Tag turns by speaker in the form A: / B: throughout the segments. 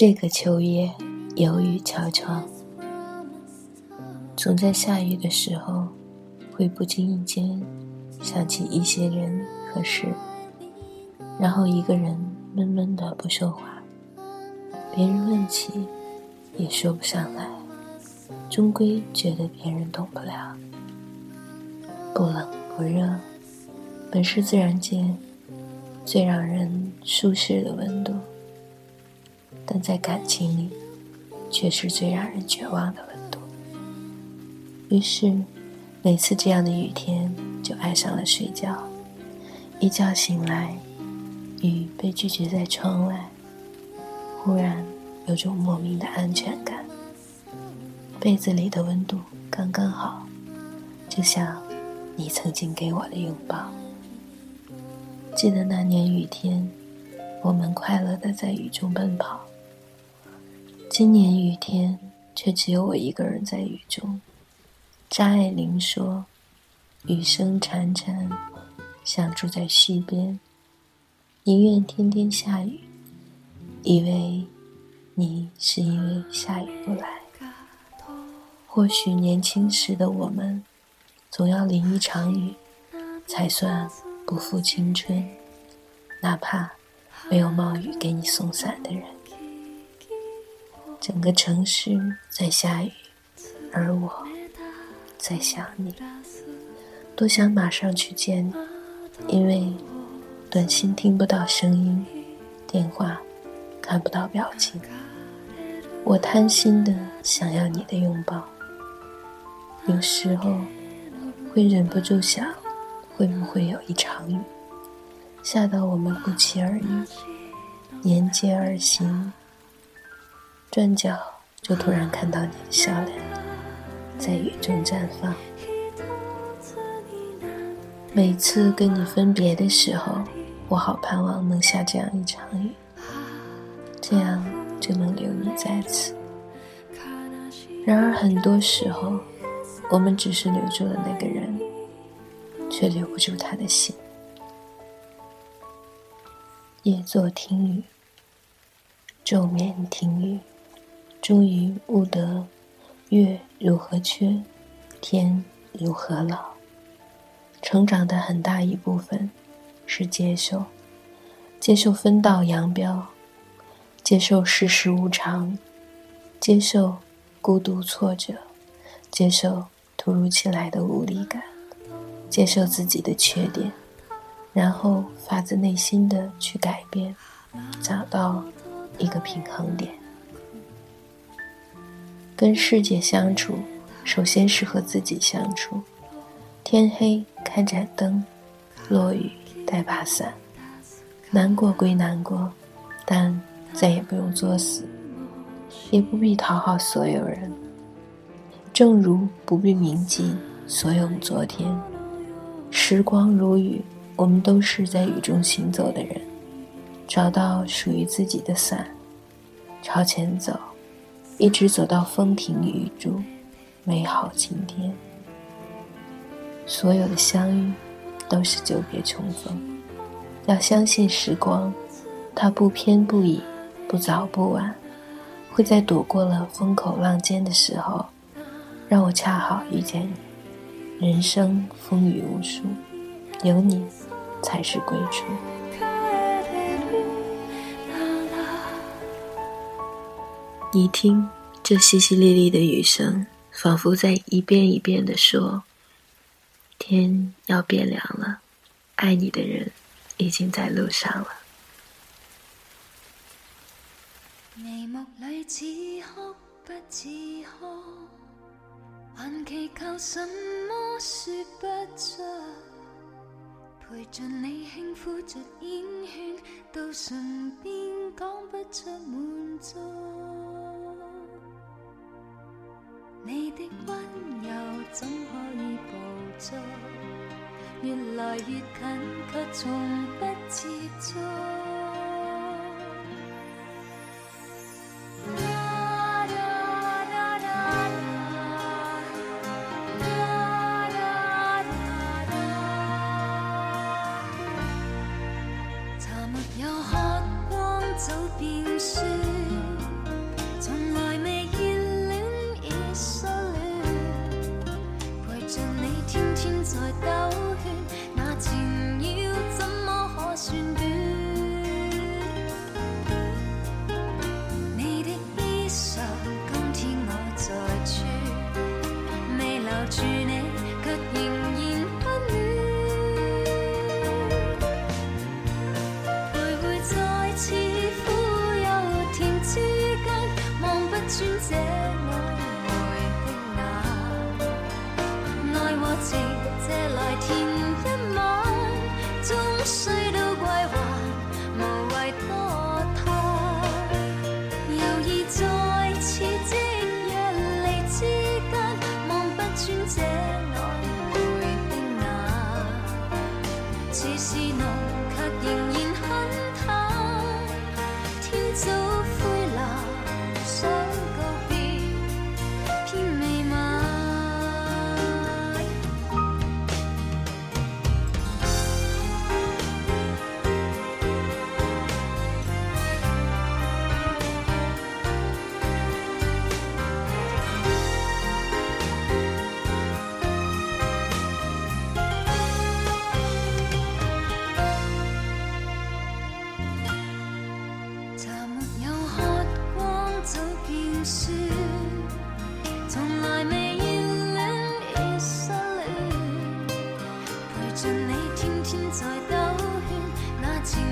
A: 这个秋夜，有雨悄悄，总在下雨的时候，会不经意间想起一些人和事，然后一个人闷闷的不说话，别人问起也说不上来，终归觉得别人懂不了。不冷不热，本是自然界最让人舒适的温度。但在感情里，却是最让人绝望的温度。于是，每次这样的雨天，就爱上了睡觉。一觉醒来，雨被拒绝在窗外，忽然有种莫名的安全感。被子里的温度刚刚好，就像你曾经给我的拥抱。记得那年雨天，我们快乐的在雨中奔跑。今年雨天，却只有我一个人在雨中。张爱玲说：“雨声潺潺，像住在溪边，宁愿天天下雨，以为你是因为下雨不来。或许年轻时的我们，总要淋一场雨，才算不负青春。哪怕没有冒雨给你送伞的人。”整个城市在下雨，而我在想你，多想马上去见你，因为短信听不到声音，电话看不到表情，我贪心的想要你的拥抱。有时候会忍不住想，会不会有一场雨，下到我们不期而遇，沿街而行。转角就突然看到你的笑脸，在雨中绽放。每次跟你分别的时候，我好盼望能下这样一场雨，这样就能留你在此。然而很多时候，我们只是留住了那个人，却留不住他的心。夜坐听雨，昼眠听雨。终于悟得，月如何缺，天如何老。成长的很大一部分，是接受，接受分道扬镳，接受世事无常，接受孤独挫折，接受突如其来的无力感，接受自己的缺点，然后发自内心的去改变，找到一个平衡点。跟世界相处，首先是和自己相处。天黑开盏灯，落雨带把伞。难过归难过，但再也不用作死，也不必讨好所有人。正如不必铭记所有昨天。时光如雨，我们都是在雨中行走的人。找到属于自己的伞，朝前走。一直走到风停雨住，美好晴天。所有的相遇，都是久别重逢。要相信时光，它不偏不倚，不早不晚，会在躲过了风口浪尖的时候，让我恰好遇见你。人生风雨无数，有你，才是归处。你听，这淅淅沥沥的雨声，仿佛在一遍一遍地说：“天要变凉了，爱你的人已经在路上了。”
B: 眉目里似哭不似哭，还祈求什么说不出，陪着你轻抚着烟圈，到唇边讲不出满足。你的温柔怎可以捕捉？越来越近，却从不接触。茶没有喝光，早变酸。shoes 天在兜圈，那情。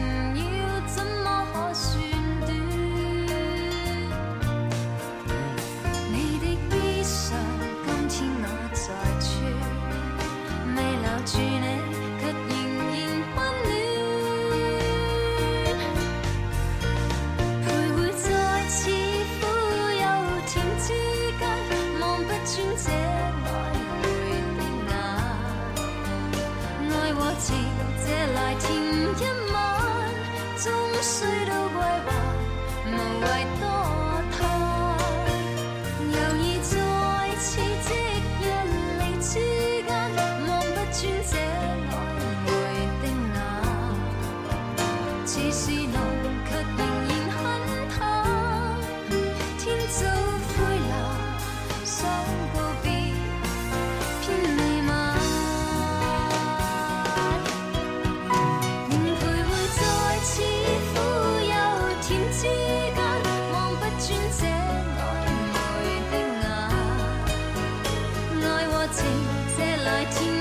B: to